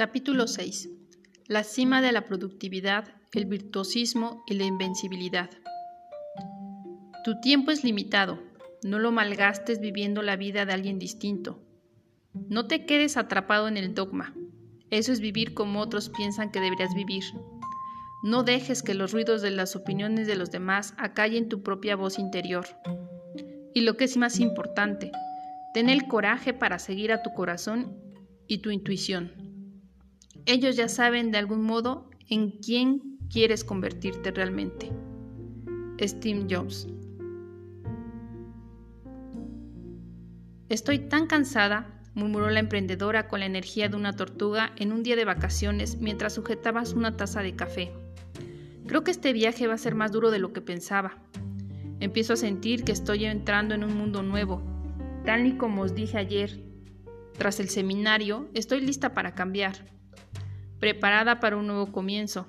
Capítulo 6. La cima de la productividad, el virtuosismo y la invencibilidad. Tu tiempo es limitado, no lo malgastes viviendo la vida de alguien distinto. No te quedes atrapado en el dogma. Eso es vivir como otros piensan que deberías vivir. No dejes que los ruidos de las opiniones de los demás acallen tu propia voz interior. Y lo que es más importante, ten el coraje para seguir a tu corazón y tu intuición. Ellos ya saben de algún modo en quién quieres convertirte realmente. Steve Jobs. Estoy tan cansada, murmuró la emprendedora con la energía de una tortuga en un día de vacaciones mientras sujetabas una taza de café. Creo que este viaje va a ser más duro de lo que pensaba. Empiezo a sentir que estoy entrando en un mundo nuevo, tal y como os dije ayer. Tras el seminario, estoy lista para cambiar preparada para un nuevo comienzo.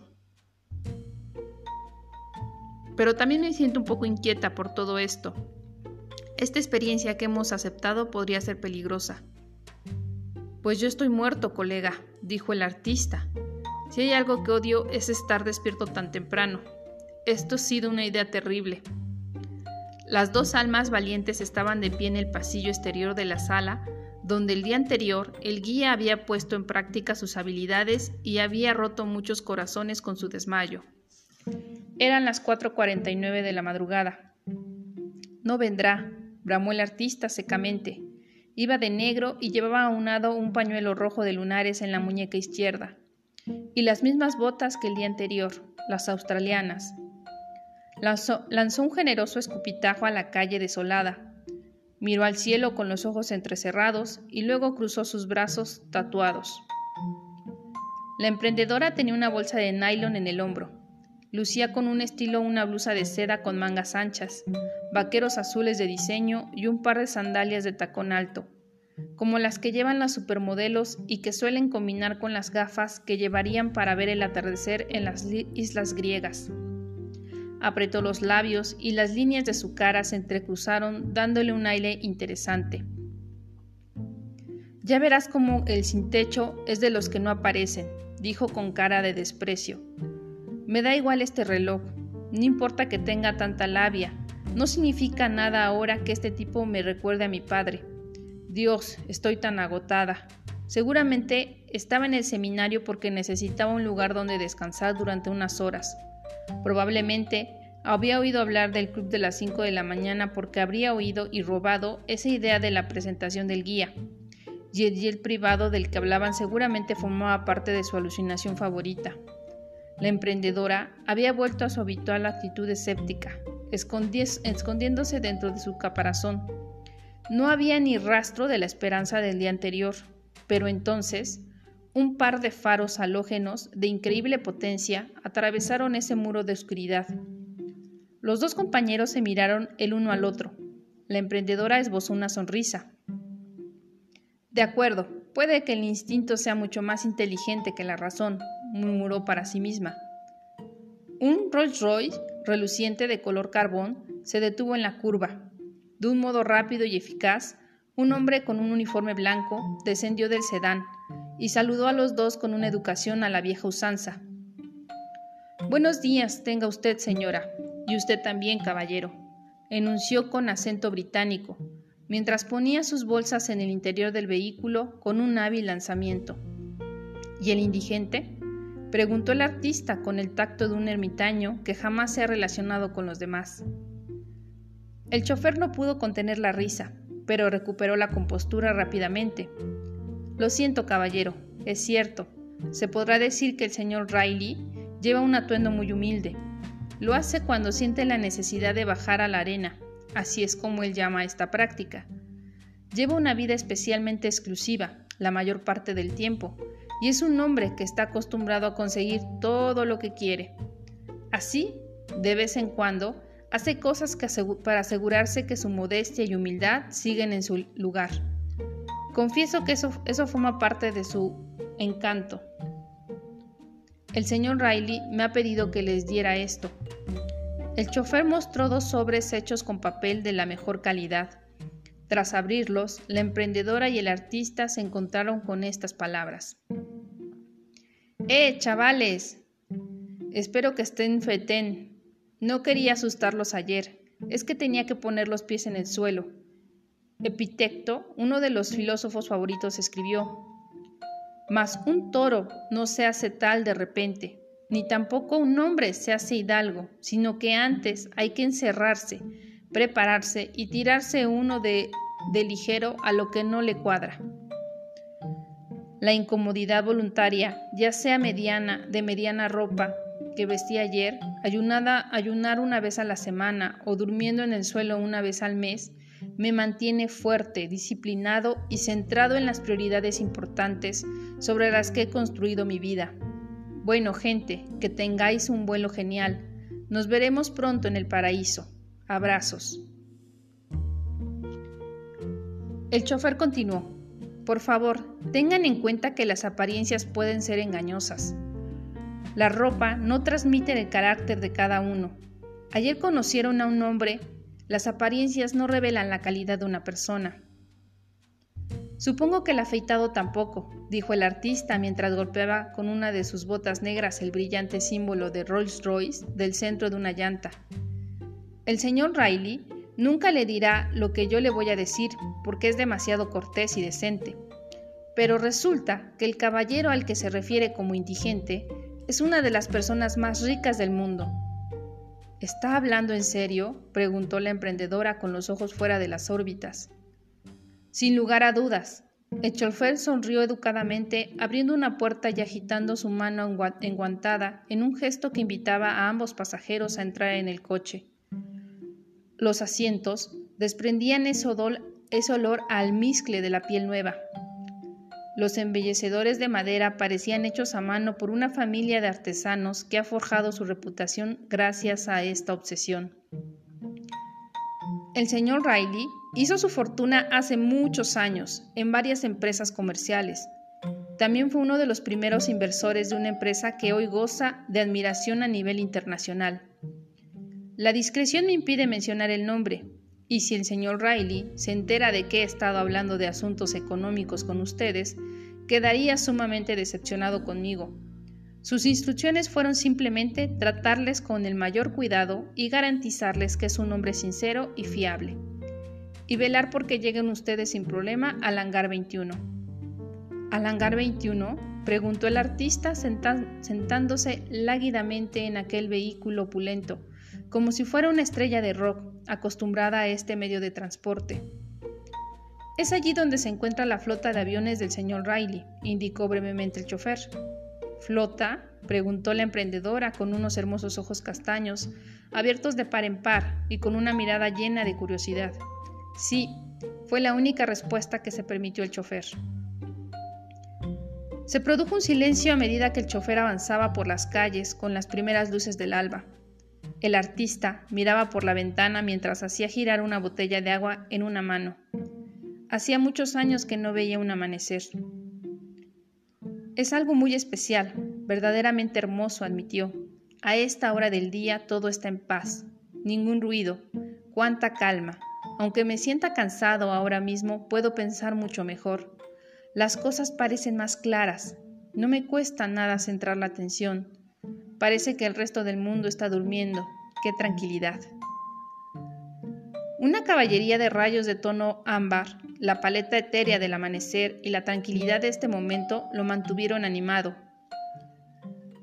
Pero también me siento un poco inquieta por todo esto. Esta experiencia que hemos aceptado podría ser peligrosa. Pues yo estoy muerto, colega, dijo el artista. Si hay algo que odio es estar despierto tan temprano. Esto ha sido una idea terrible. Las dos almas valientes estaban de pie en el pasillo exterior de la sala, donde el día anterior el guía había puesto en práctica sus habilidades y había roto muchos corazones con su desmayo. Eran las 4.49 de la madrugada. No vendrá, bramó el artista secamente. Iba de negro y llevaba aunado un pañuelo rojo de lunares en la muñeca izquierda, y las mismas botas que el día anterior, las australianas. Lanzó, lanzó un generoso escupitajo a la calle desolada, Miró al cielo con los ojos entrecerrados y luego cruzó sus brazos tatuados. La emprendedora tenía una bolsa de nylon en el hombro. Lucía con un estilo una blusa de seda con mangas anchas, vaqueros azules de diseño y un par de sandalias de tacón alto, como las que llevan las supermodelos y que suelen combinar con las gafas que llevarían para ver el atardecer en las islas griegas. Apretó los labios y las líneas de su cara se entrecruzaron dándole un aire interesante. Ya verás cómo el sin techo es de los que no aparecen, dijo con cara de desprecio. Me da igual este reloj, no importa que tenga tanta labia, no significa nada ahora que este tipo me recuerde a mi padre. Dios, estoy tan agotada. Seguramente estaba en el seminario porque necesitaba un lugar donde descansar durante unas horas. Probablemente había oído hablar del club de las 5 de la mañana porque habría oído y robado esa idea de la presentación del guía. Y el privado del que hablaban seguramente formaba parte de su alucinación favorita. La emprendedora había vuelto a su habitual actitud escéptica, escondiéndose dentro de su caparazón. No había ni rastro de la esperanza del día anterior, pero entonces un par de faros halógenos de increíble potencia atravesaron ese muro de oscuridad. Los dos compañeros se miraron el uno al otro. La emprendedora esbozó una sonrisa. De acuerdo, puede que el instinto sea mucho más inteligente que la razón, murmuró para sí misma. Un Rolls Royce, reluciente de color carbón, se detuvo en la curva. De un modo rápido y eficaz, un hombre con un uniforme blanco descendió del sedán, y saludó a los dos con una educación a la vieja usanza. Buenos días, tenga usted, señora, y usted también, caballero, enunció con acento británico, mientras ponía sus bolsas en el interior del vehículo con un hábil lanzamiento. ¿Y el indigente? preguntó el artista con el tacto de un ermitaño que jamás se ha relacionado con los demás. El chofer no pudo contener la risa, pero recuperó la compostura rápidamente lo siento, caballero, es cierto. Se podrá decir que el señor Riley lleva un atuendo muy humilde. Lo hace cuando siente la necesidad de bajar a la arena, así es como él llama esta práctica. Lleva una vida especialmente exclusiva, la mayor parte del tiempo, y es un hombre que está acostumbrado a conseguir todo lo que quiere. Así, de vez en cuando, hace cosas para asegurarse que su modestia y humildad siguen en su lugar. Confieso que eso, eso forma parte de su encanto. El señor Riley me ha pedido que les diera esto. El chofer mostró dos sobres hechos con papel de la mejor calidad. Tras abrirlos, la emprendedora y el artista se encontraron con estas palabras. ¡Eh, chavales! Espero que estén fetén. No quería asustarlos ayer. Es que tenía que poner los pies en el suelo. Epitecto, uno de los filósofos favoritos, escribió, Mas un toro no se hace tal de repente, ni tampoco un hombre se hace hidalgo, sino que antes hay que encerrarse, prepararse y tirarse uno de, de ligero a lo que no le cuadra. La incomodidad voluntaria, ya sea mediana, de mediana ropa, que vestí ayer, ayunada, ayunar una vez a la semana o durmiendo en el suelo una vez al mes, me mantiene fuerte, disciplinado y centrado en las prioridades importantes sobre las que he construido mi vida. Bueno, gente, que tengáis un vuelo genial. Nos veremos pronto en el paraíso. Abrazos. El chofer continuó. Por favor, tengan en cuenta que las apariencias pueden ser engañosas. La ropa no transmite el carácter de cada uno. Ayer conocieron a un hombre, las apariencias no revelan la calidad de una persona. Supongo que el afeitado tampoco, dijo el artista mientras golpeaba con una de sus botas negras el brillante símbolo de Rolls Royce del centro de una llanta. El señor Riley nunca le dirá lo que yo le voy a decir porque es demasiado cortés y decente. Pero resulta que el caballero al que se refiere como indigente es una de las personas más ricas del mundo. ¿Está hablando en serio? preguntó la emprendedora con los ojos fuera de las órbitas. Sin lugar a dudas. El chofer sonrió educadamente, abriendo una puerta y agitando su mano enguantada en un gesto que invitaba a ambos pasajeros a entrar en el coche. Los asientos desprendían ese olor, ese olor almizcle de la piel nueva, los embellecedores de madera parecían hechos a mano por una familia de artesanos que ha forjado su reputación gracias a esta obsesión. El señor Riley hizo su fortuna hace muchos años en varias empresas comerciales. También fue uno de los primeros inversores de una empresa que hoy goza de admiración a nivel internacional. La discreción me impide mencionar el nombre, y si el señor Riley se entera de que he estado hablando de asuntos económicos con ustedes, quedaría sumamente decepcionado conmigo. Sus instrucciones fueron simplemente tratarles con el mayor cuidado y garantizarles que es un hombre sincero y fiable. Y velar porque lleguen ustedes sin problema al hangar 21. ¿Al hangar 21? preguntó el artista sentándose láguidamente en aquel vehículo opulento como si fuera una estrella de rock acostumbrada a este medio de transporte. Es allí donde se encuentra la flota de aviones del señor Riley, indicó brevemente el chofer. ¿Flota? preguntó la emprendedora con unos hermosos ojos castaños, abiertos de par en par y con una mirada llena de curiosidad. Sí, fue la única respuesta que se permitió el chofer. Se produjo un silencio a medida que el chofer avanzaba por las calles con las primeras luces del alba. El artista miraba por la ventana mientras hacía girar una botella de agua en una mano. Hacía muchos años que no veía un amanecer. Es algo muy especial, verdaderamente hermoso, admitió. A esta hora del día todo está en paz, ningún ruido, cuánta calma. Aunque me sienta cansado ahora mismo, puedo pensar mucho mejor. Las cosas parecen más claras. No me cuesta nada centrar la atención. Parece que el resto del mundo está durmiendo. ¡Qué tranquilidad! Una caballería de rayos de tono ámbar, la paleta etérea del amanecer y la tranquilidad de este momento lo mantuvieron animado.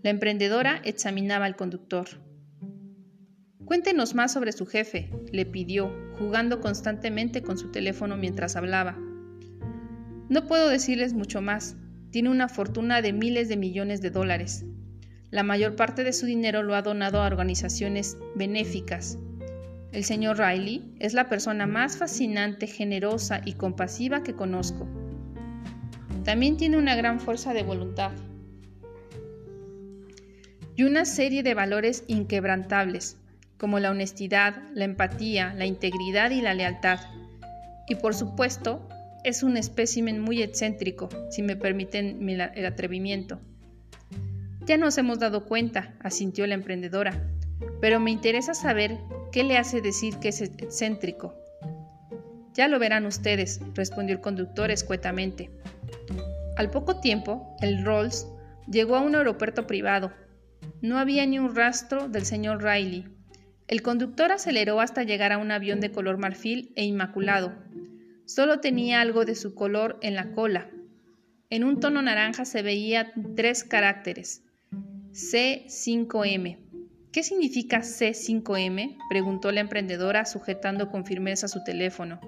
La emprendedora examinaba al conductor. Cuéntenos más sobre su jefe, le pidió, jugando constantemente con su teléfono mientras hablaba. No puedo decirles mucho más. Tiene una fortuna de miles de millones de dólares. La mayor parte de su dinero lo ha donado a organizaciones benéficas. El señor Riley es la persona más fascinante, generosa y compasiva que conozco. También tiene una gran fuerza de voluntad y una serie de valores inquebrantables, como la honestidad, la empatía, la integridad y la lealtad. Y por supuesto, es un espécimen muy excéntrico, si me permiten el atrevimiento. Ya nos hemos dado cuenta, asintió la emprendedora, pero me interesa saber qué le hace decir que es excéntrico. Ya lo verán ustedes, respondió el conductor escuetamente. Al poco tiempo, el Rolls Llegó a un aeropuerto privado. No había ni un rastro del señor Riley. El conductor aceleró hasta llegar a un avión de color marfil e inmaculado. Solo tenía algo de su color en la cola. En un tono naranja se veía tres caracteres. C5M. ¿Qué significa C5M? preguntó la emprendedora sujetando con firmeza su teléfono.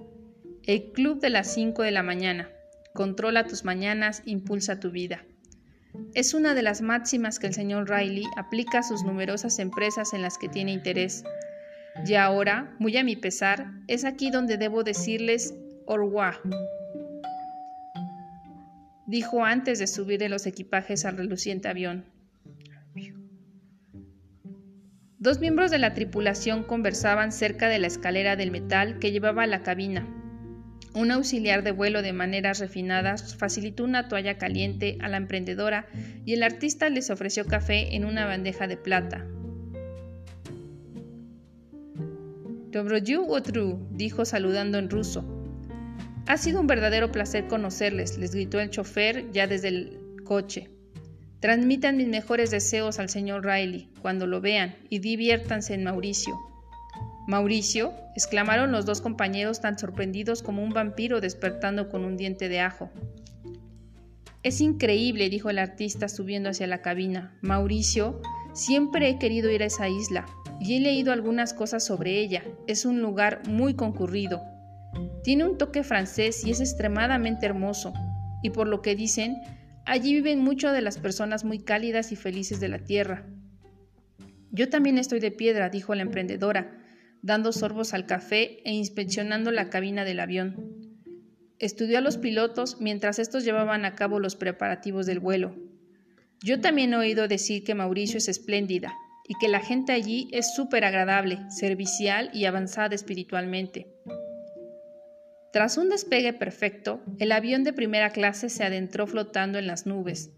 El club de las 5 de la mañana. Controla tus mañanas, impulsa tu vida. Es una de las máximas que el señor Riley aplica a sus numerosas empresas en las que tiene interés. Y ahora, muy a mi pesar, es aquí donde debo decirles Orwa, dijo antes de subir de los equipajes al reluciente avión. Dos miembros de la tripulación conversaban cerca de la escalera del metal que llevaba a la cabina. Un auxiliar de vuelo de maneras refinadas facilitó una toalla caliente a la emprendedora y el artista les ofreció café en una bandeja de plata. Dobroyu Otru, dijo saludando en ruso. Ha sido un verdadero placer conocerles, les gritó el chofer ya desde el coche. Transmitan mis mejores deseos al señor Riley cuando lo vean y diviértanse en Mauricio. Mauricio, exclamaron los dos compañeros tan sorprendidos como un vampiro despertando con un diente de ajo. Es increíble, dijo el artista subiendo hacia la cabina. Mauricio, siempre he querido ir a esa isla y he leído algunas cosas sobre ella. Es un lugar muy concurrido. Tiene un toque francés y es extremadamente hermoso. Y por lo que dicen, Allí viven muchas de las personas muy cálidas y felices de la tierra. Yo también estoy de piedra, dijo la emprendedora, dando sorbos al café e inspeccionando la cabina del avión. Estudió a los pilotos mientras estos llevaban a cabo los preparativos del vuelo. Yo también he oído decir que Mauricio es espléndida y que la gente allí es súper agradable, servicial y avanzada espiritualmente. Tras un despegue perfecto, el avión de primera clase se adentró flotando en las nubes.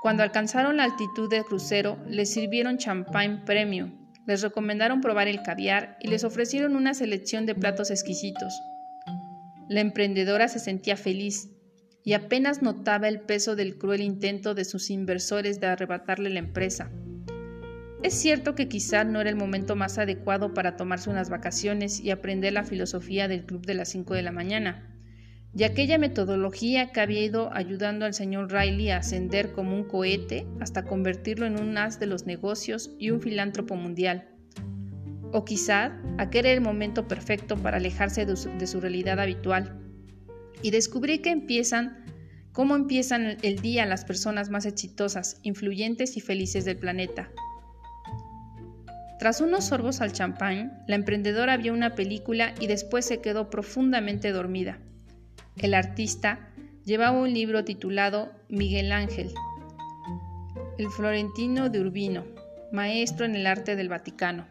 Cuando alcanzaron la altitud del crucero, les sirvieron champagne premium, les recomendaron probar el caviar y les ofrecieron una selección de platos exquisitos. La emprendedora se sentía feliz y apenas notaba el peso del cruel intento de sus inversores de arrebatarle la empresa. Es cierto que quizá no era el momento más adecuado para tomarse unas vacaciones y aprender la filosofía del club de las 5 de la mañana, y aquella metodología que había ido ayudando al señor Riley a ascender como un cohete hasta convertirlo en un as de los negocios y un filántropo mundial. O quizá aquel era el momento perfecto para alejarse de su, de su realidad habitual y descubrir que empiezan cómo empiezan el día las personas más exitosas, influyentes y felices del planeta tras unos sorbos al champán, la emprendedora vio una película y después se quedó profundamente dormida. El artista llevaba un libro titulado Miguel Ángel, el florentino de Urbino, maestro en el arte del Vaticano.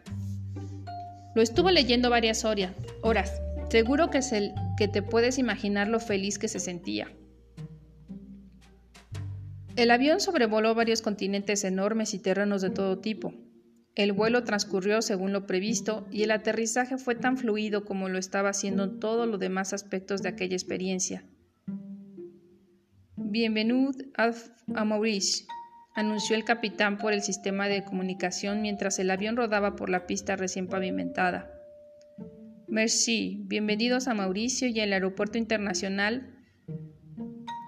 Lo estuvo leyendo varias horas. Seguro que, es el, que te puedes imaginar lo feliz que se sentía. El avión sobrevoló varios continentes enormes y terrenos de todo tipo. El vuelo transcurrió según lo previsto y el aterrizaje fue tan fluido como lo estaba haciendo en todos los demás aspectos de aquella experiencia. Bienvenido a Maurice, anunció el capitán por el sistema de comunicación mientras el avión rodaba por la pista recién pavimentada. Merci, bienvenidos a Mauricio y el aeropuerto internacional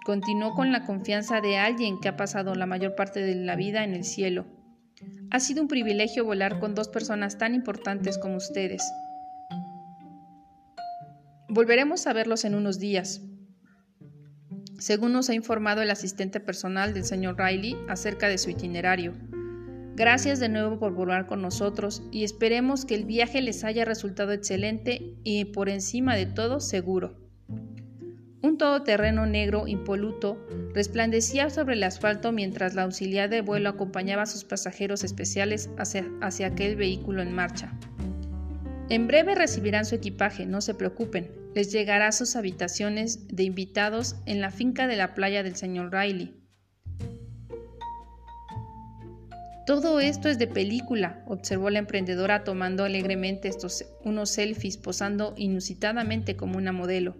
continuó con la confianza de alguien que ha pasado la mayor parte de la vida en el cielo ha sido un privilegio volar con dos personas tan importantes como ustedes. Volveremos a verlos en unos días. Según nos ha informado el asistente personal del señor Riley acerca de su itinerario. Gracias de nuevo por volar con nosotros y esperemos que el viaje les haya resultado excelente y por encima de todo seguro. Un todoterreno negro impoluto resplandecía sobre el asfalto mientras la auxiliar de vuelo acompañaba a sus pasajeros especiales hacia, aquel vehículo en marcha. En breve recibirán su equipaje, no se preocupen. Les llegará a sus habitaciones de invitados en la finca de la playa del señor Riley. Todo esto es de película, observó la emprendedora tomando alegremente unos selfies posando inusitadamente como una modelo.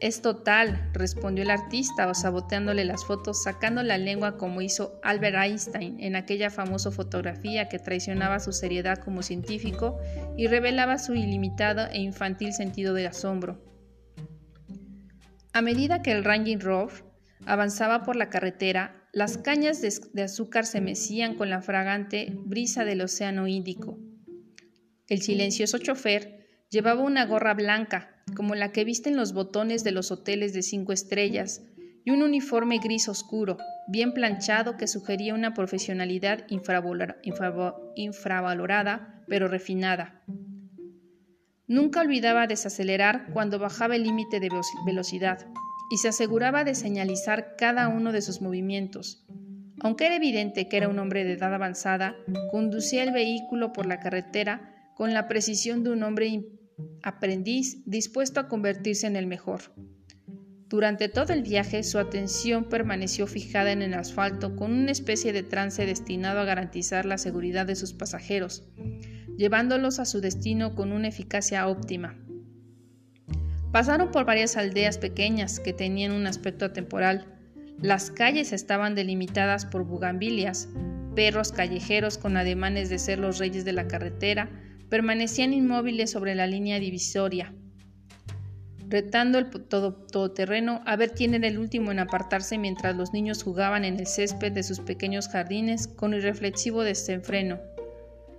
Es total, respondió el artista, saboteándole las fotos, sacando la lengua como hizo Albert Einstein en aquella famosa fotografía que traicionaba su seriedad como científico y revelaba su ilimitado e infantil sentido de asombro. A medida que el Ranging Rover avanzaba por la carretera, las cañas de, azúcar se mecían con la fragante brisa del océano Índico. El silencioso chofer llevaba una gorra blanca, como la que visten los botones de los hoteles de cinco estrellas, y un uniforme gris oscuro, bien planchado que sugería una profesionalidad infravalorada, pero refinada. Nunca olvidaba desacelerar cuando bajaba el límite de velocidad y se aseguraba de señalizar cada uno de sus movimientos. Aunque era evidente que era un hombre de edad avanzada, conducía el vehículo por la carretera con la precisión de un hombre aprendiz dispuesto a convertirse en el mejor. Durante todo el viaje su atención permaneció fijada en el asfalto con una especie de trance destinado a garantizar la seguridad de sus pasajeros, llevándolos a su destino con una eficacia óptima. Pasaron por varias aldeas pequeñas que tenían un aspecto atemporal. Las calles estaban delimitadas por bugambilias, perros callejeros con ademanes de ser los reyes de la carretera, permanecían inmóviles sobre la línea divisoria, retando el todoterreno a ver quién era el último en apartarse mientras los niños jugaban en el césped de sus pequeños jardines con irreflexivo desenfreno.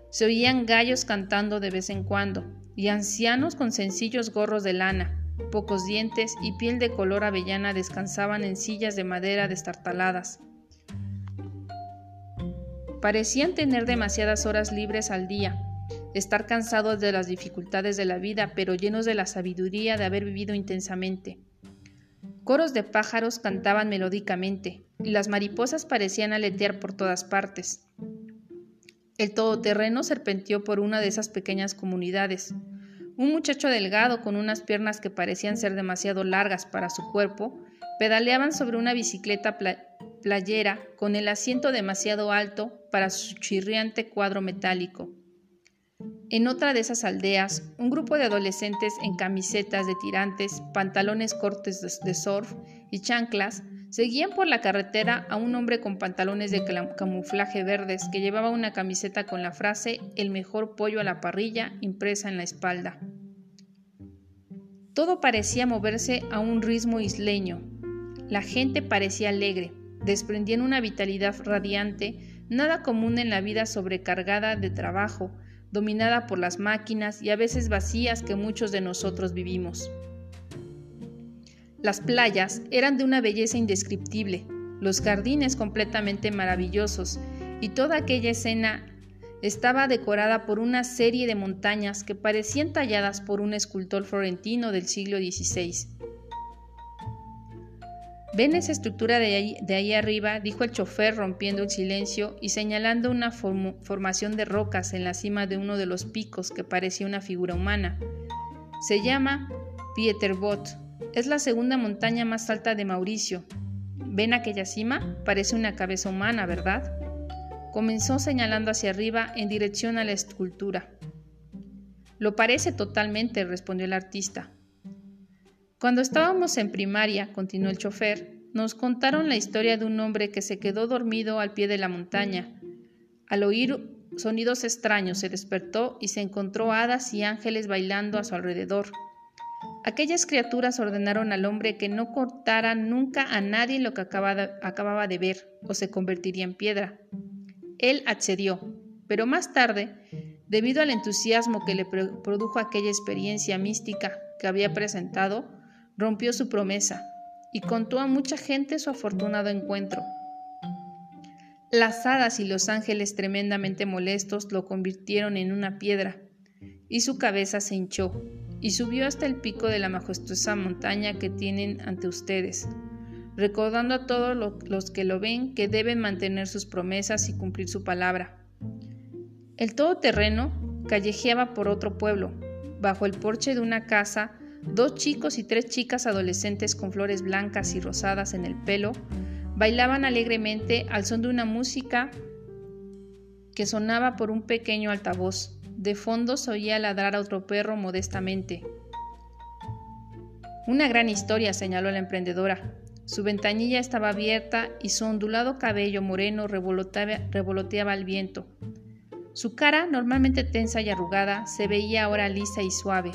Se oían gallos cantando de vez en cuando, y ancianos con sencillos gorros de lana, pocos dientes y piel de color avellana descansaban en sillas de madera destartaladas. Parecían tener demasiadas horas libres al día, estar cansados de las dificultades de la vida, pero llenos de la sabiduría de haber vivido intensamente. Coros de pájaros cantaban melódicamente, y las mariposas parecían aletear por todas partes. El todoterreno serpenteó por una de esas pequeñas comunidades. Un muchacho delgado con unas piernas que parecían ser demasiado largas para su cuerpo, pedaleaban sobre una bicicleta playera con el asiento demasiado alto para su chirriante cuadro metálico. En otra de esas aldeas, un grupo de adolescentes en camisetas de tirantes, pantalones cortes de surf y chanclas seguían por la carretera a un hombre con pantalones de camuflaje verdes que llevaba una camiseta con la frase El mejor pollo a la parrilla impresa en la espalda. Todo parecía moverse a un ritmo isleño. La gente parecía alegre, desprendían una vitalidad radiante, nada común en la vida sobrecargada de trabajo, dominada por las máquinas y a veces vacías que muchos de nosotros vivimos. Las playas eran de una belleza indescriptible, los jardines completamente maravillosos, y toda aquella escena estaba decorada por una serie de montañas que parecían talladas por un escultor florentino del siglo XVI. ¿Ven esa estructura de ahí, arriba? dijo el chofer rompiendo el silencio y señalando una formación de rocas en la cima de uno de los picos que parecía una figura humana. Se llama Pieterbot. Es la segunda montaña más alta de Mauricio. ¿Ven aquella cima? Parece una cabeza humana, ¿verdad? Comenzó señalando hacia arriba en dirección a la escultura. Lo parece totalmente, respondió el artista. Cuando estábamos en primaria, continuó el chofer, nos contaron la historia de un hombre que se quedó dormido al pie de la montaña. Al oír sonidos extraños se despertó y se encontró hadas y ángeles bailando a su alrededor. Aquellas criaturas ordenaron al hombre que no cortara nunca a nadie lo que acababa de ver o se convertiría en piedra. Él accedió, pero más tarde, debido al entusiasmo que le produjo aquella experiencia mística que había presentado, rompió su promesa y contó a mucha gente su afortunado encuentro. Las hadas y los ángeles tremendamente molestos lo convirtieron en una piedra, y su cabeza se hinchó, y subió hasta el pico de la majestuosa montaña que tienen ante ustedes, recordando a todos los que lo ven que deben mantener sus promesas y cumplir su palabra. El todoterreno callejeaba por otro pueblo, bajo el porche de una casa Dos chicos y tres chicas adolescentes con flores blancas y rosadas en el pelo bailaban alegremente al son de una música que sonaba por un pequeño altavoz. De fondo se oía ladrar a otro perro modestamente. Una gran historia, señaló la emprendedora. Su ventanilla estaba abierta y su ondulado cabello moreno revoloteaba, al viento. Su cara, normalmente tensa y arrugada, se veía ahora lisa y suave.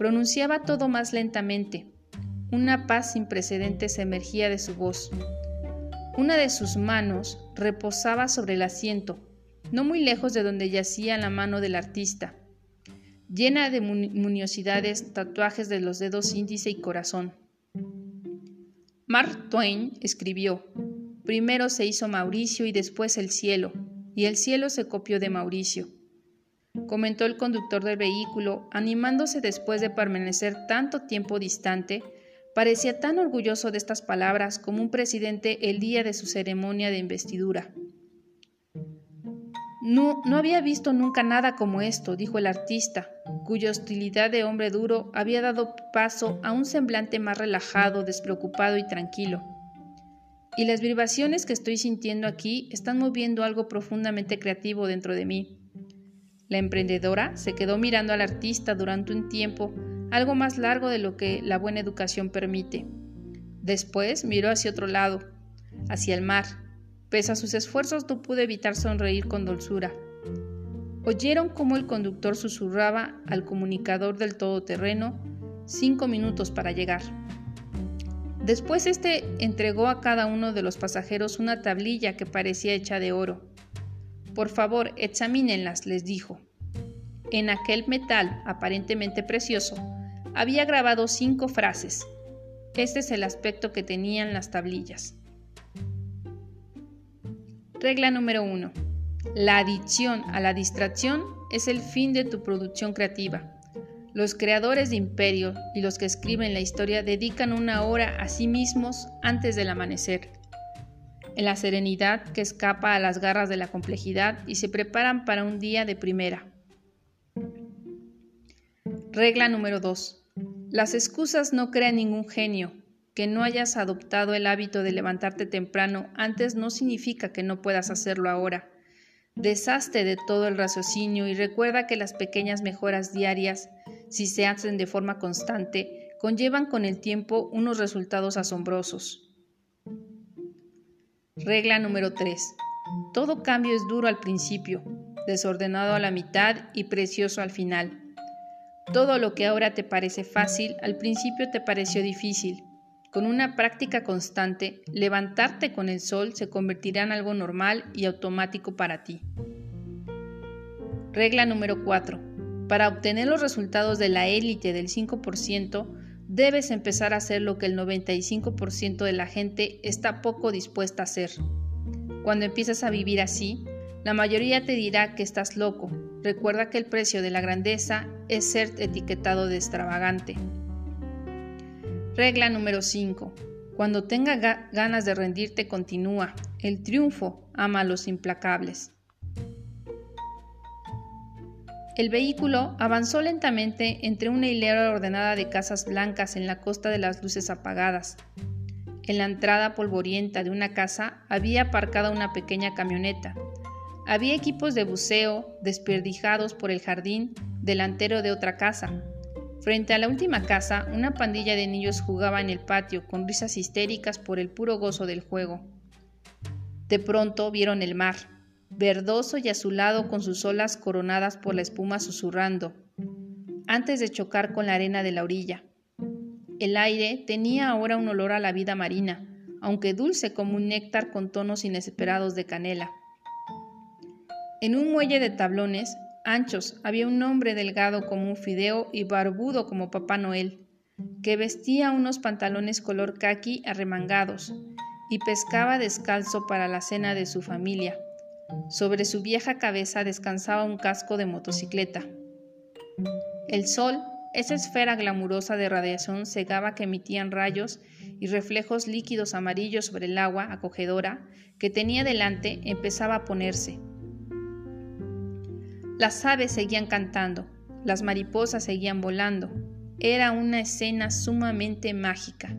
Pronunciaba todo más lentamente. Una paz sin precedentes emergía de su voz. Una de sus manos reposaba sobre el asiento, no muy lejos de donde yacía la mano del artista, llena de muniosidades, tatuajes de los dedos índice y corazón. Mark Twain escribió, primero se hizo Mauricio y después el cielo, y el cielo se copió de Mauricio. Comentó el conductor del vehículo, animándose después de permanecer tanto tiempo distante, parecía tan orgulloso de estas palabras como un presidente el día de su ceremonia de investidura. No, no había visto nunca nada como esto, dijo el artista, cuya hostilidad de hombre duro había dado paso a un semblante más relajado, despreocupado y tranquilo. Y las vibraciones que estoy sintiendo aquí están moviendo algo profundamente creativo dentro de mí. La emprendedora se quedó mirando al artista durante un tiempo, algo más largo de lo que la buena educación permite. Después miró hacia otro lado, hacia el mar. Pese a sus esfuerzos no pudo evitar sonreír con dulzura. Oyeron cómo el conductor susurraba al comunicador del todoterreno cinco minutos para llegar. Después este entregó a cada uno de los pasajeros una tablilla que parecía hecha de oro. Por favor, examínenlas, les dijo. En aquel metal, aparentemente precioso, había grabado cinco frases. Este es el aspecto que tenían las tablillas. Regla número 1. La adicción a la distracción es el fin de tu producción creativa. Los creadores de imperio y los que escriben la historia dedican una hora a sí mismos antes del amanecer, en la serenidad que escapa a las garras de la complejidad y se preparan para un día de primera. Regla número 2. Las excusas no crean ningún genio. Que no hayas adoptado el hábito de levantarte temprano antes no significa que no puedas hacerlo ahora. Deshazte de todo el raciocinio y recuerda que las pequeñas mejoras diarias, si se hacen de forma constante, conllevan con el tiempo unos resultados asombrosos. Regla número 3. Todo cambio es duro al principio, desordenado a la mitad y precioso al final. Todo lo que ahora te parece fácil, al principio te pareció difícil. Con una práctica constante, levantarte con el sol se convertirá en algo normal y automático para ti. Regla número 4. Para obtener los resultados de la élite del 5%, debes empezar a hacer lo que el 95% de la gente está poco dispuesta a hacer. Cuando empiezas a vivir así, la mayoría te dirá que estás loco. Recuerda que el precio de la grandeza es ser etiquetado de extravagante. Regla número 5. Cuando tenga ganas de rendirte, continúa. El triunfo ama a los implacables. El vehículo avanzó lentamente entre una hilera ordenada de casas blancas en la costa de las luces apagadas. En la entrada polvorienta de una casa había aparcada una pequeña camioneta. Había equipos de buceo desperdijados por el jardín delantero de otra casa, Frente a la última casa, una pandilla de niños jugaba en el patio con risas histéricas por el puro gozo del juego. De pronto vieron el mar, verdoso y azulado con sus olas coronadas por la espuma susurrando, antes de chocar con la arena de la orilla. El aire tenía ahora un olor a la vida marina, aunque dulce como un néctar con tonos inesperados de canela. En un muelle de tablones, anchos había un hombre delgado como un fideo y barbudo como Papá Noel, que vestía unos pantalones color caqui arremangados y pescaba descalzo para la cena de su familia. Sobre su vieja cabeza descansaba un casco de motocicleta. El sol, esa esfera glamurosa de radiación cegaba que emitían rayos y reflejos líquidos amarillos sobre el agua acogedora que tenía delante, empezaba a ponerse las aves seguían cantando, las mariposas seguían volando. Era una escena sumamente mágica.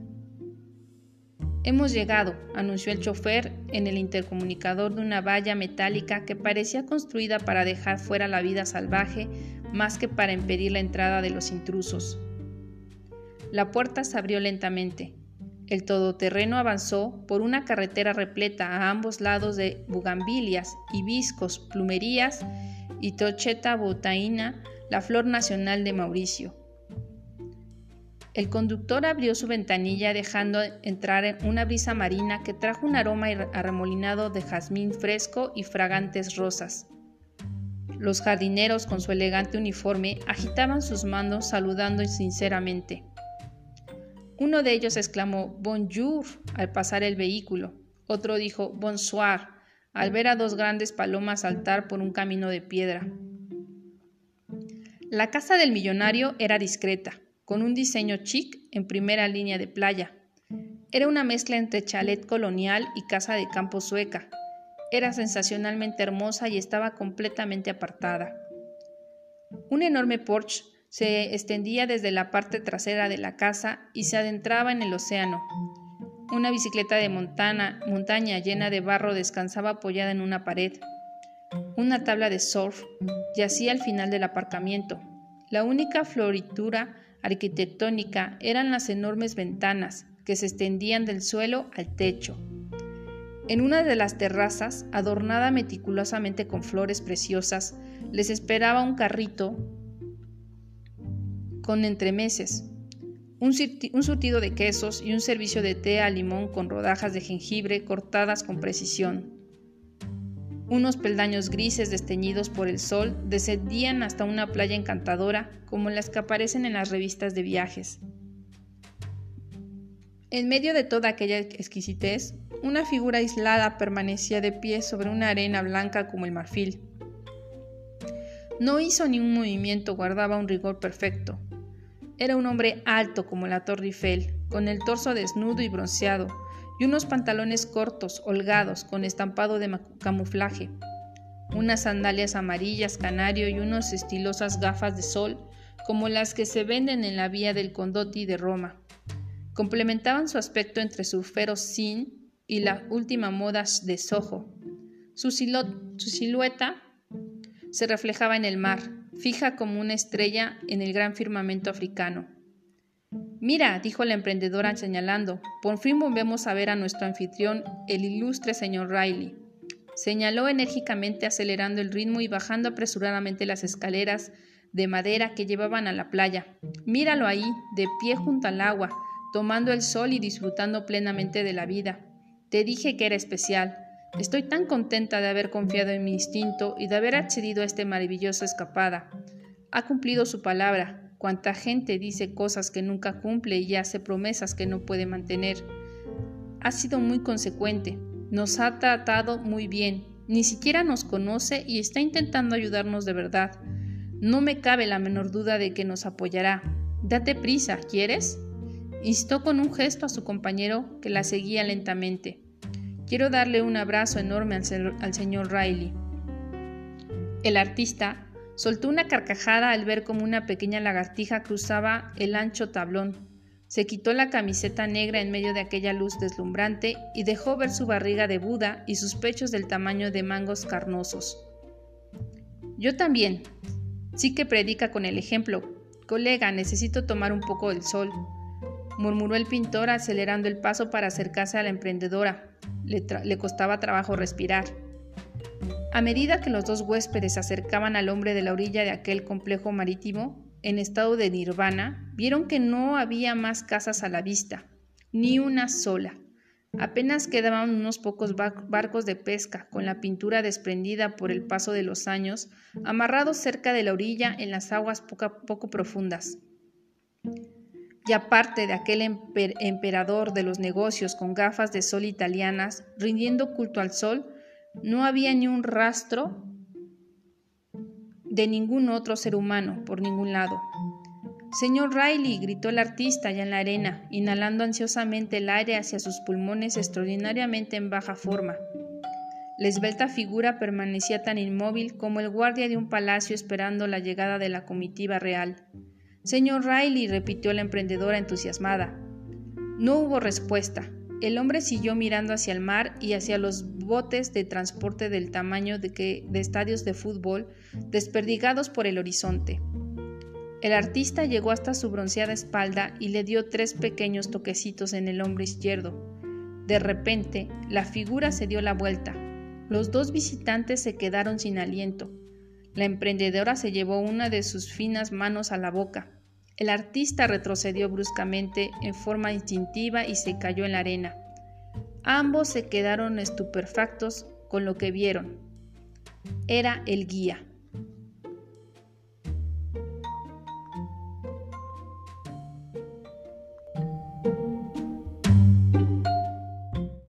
Hemos llegado, anunció el chofer en el intercomunicador de una valla metálica que parecía construida para dejar fuera la vida salvaje más que para impedir la entrada de los intrusos. La puerta se abrió lentamente. El todoterreno avanzó por una carretera repleta a ambos lados de bugambilias, hibiscos, plumerías y tocheta botaína, la flor nacional de Mauricio. El conductor abrió su ventanilla dejando entrar una brisa marina que trajo un aroma arremolinado de jazmín fresco y fragantes rosas. Los jardineros con su elegante uniforme agitaban sus manos saludando sinceramente. Uno de ellos exclamó Bonjour al pasar el vehículo. Otro dijo Bonsoir al ver a dos grandes palomas saltar por un camino de piedra. La casa del millonario era discreta, con un diseño chic en primera línea de playa. Era una mezcla entre chalet colonial y casa de campo sueca. Era sensacionalmente hermosa y estaba completamente apartada. Un enorme porche se extendía desde la parte trasera de la casa y se adentraba en el océano. Una bicicleta de montaña llena de barro descansaba apoyada en una pared. Una tabla de surf yacía al final del aparcamiento. La única floritura arquitectónica eran las enormes ventanas que se extendían del suelo al techo. En una de las terrazas, adornada meticulosamente con flores preciosas, les esperaba un carrito con entremeses, un, surtido de quesos y un servicio de té a limón con rodajas de jengibre cortadas con precisión. Unos peldaños grises desteñidos por el sol descendían hasta una playa encantadora como las que aparecen en las revistas de viajes. En medio de toda aquella exquisitez, una figura aislada permanecía de pie sobre una arena blanca como el marfil. No hizo ni un movimiento, guardaba un rigor perfecto. Era un hombre alto como la Torre Eiffel, con el torso desnudo y bronceado, y unos pantalones cortos, holgados, con estampado de camuflaje, unas sandalias amarillas canario y unas estilosas gafas de sol como las que se venden en la vía del Condotti de Roma. Complementaban su aspecto entre su feroz sin y la última moda de Soho. Su, su silueta se reflejaba en el mar, fija como una estrella en el gran firmamento africano. Mira, dijo la emprendedora señalando, por fin volvemos a ver a nuestro anfitrión, el ilustre señor Riley. Señaló enérgicamente acelerando el ritmo y bajando apresuradamente las escaleras de madera que llevaban a la playa. Míralo ahí, de pie junto al agua, tomando el sol y disfrutando plenamente de la vida. Te dije que era especial. Estoy tan contenta de haber confiado en mi instinto y de haber accedido a esta maravillosa escapada. Ha cumplido su palabra. Cuánta gente dice cosas que nunca cumple y hace promesas que no puede mantener. Ha sido muy consecuente. Nos ha tratado muy bien. Ni siquiera nos conoce y está intentando ayudarnos de verdad. No me cabe la menor duda de que nos apoyará. Date prisa, ¿quieres? Instó con un gesto a su compañero que la seguía lentamente. Quiero darle un abrazo enorme al, señor Riley. El artista soltó una carcajada al ver cómo una pequeña lagartija cruzaba el ancho tablón. Se quitó la camiseta negra en medio de aquella luz deslumbrante y dejó ver su barriga de Buda y sus pechos del tamaño de mangos carnosos. Yo también. Sí que predica con el ejemplo. Colega, necesito tomar un poco del sol, murmuró el pintor acelerando el paso para acercarse a la emprendedora, le, costaba trabajo respirar. A medida que los dos huéspedes se acercaban al hombre de la orilla de aquel complejo marítimo, en estado de nirvana, vieron que no había más casas a la vista, ni una sola. Apenas quedaban unos pocos barcos de pesca, con la pintura desprendida por el paso de los años, amarrados cerca de la orilla en las aguas poco profundas y aparte de aquel emperador de los negocios con gafas de sol italianas, rindiendo culto al sol, no había ni un rastro de ningún otro ser humano por ningún lado. Señor Riley, gritó el artista ya en la arena, inhalando ansiosamente el aire hacia sus pulmones extraordinariamente en baja forma. La esbelta figura permanecía tan inmóvil como el guardia de un palacio esperando la llegada de la comitiva real. Señor Riley, repitió la emprendedora entusiasmada. No hubo respuesta. El hombre siguió mirando hacia el mar y hacia los botes de transporte del tamaño de, estadios de fútbol desperdigados por el horizonte. El artista llegó hasta su bronceada espalda y le dio tres pequeños toquecitos en el hombro izquierdo. De repente, la figura se dio la vuelta. Los dos visitantes se quedaron sin aliento. La emprendedora se llevó una de sus finas manos a la boca. El artista retrocedió bruscamente en forma instintiva y se cayó en la arena. Ambos se quedaron estupefactos con lo que vieron. Era el guía.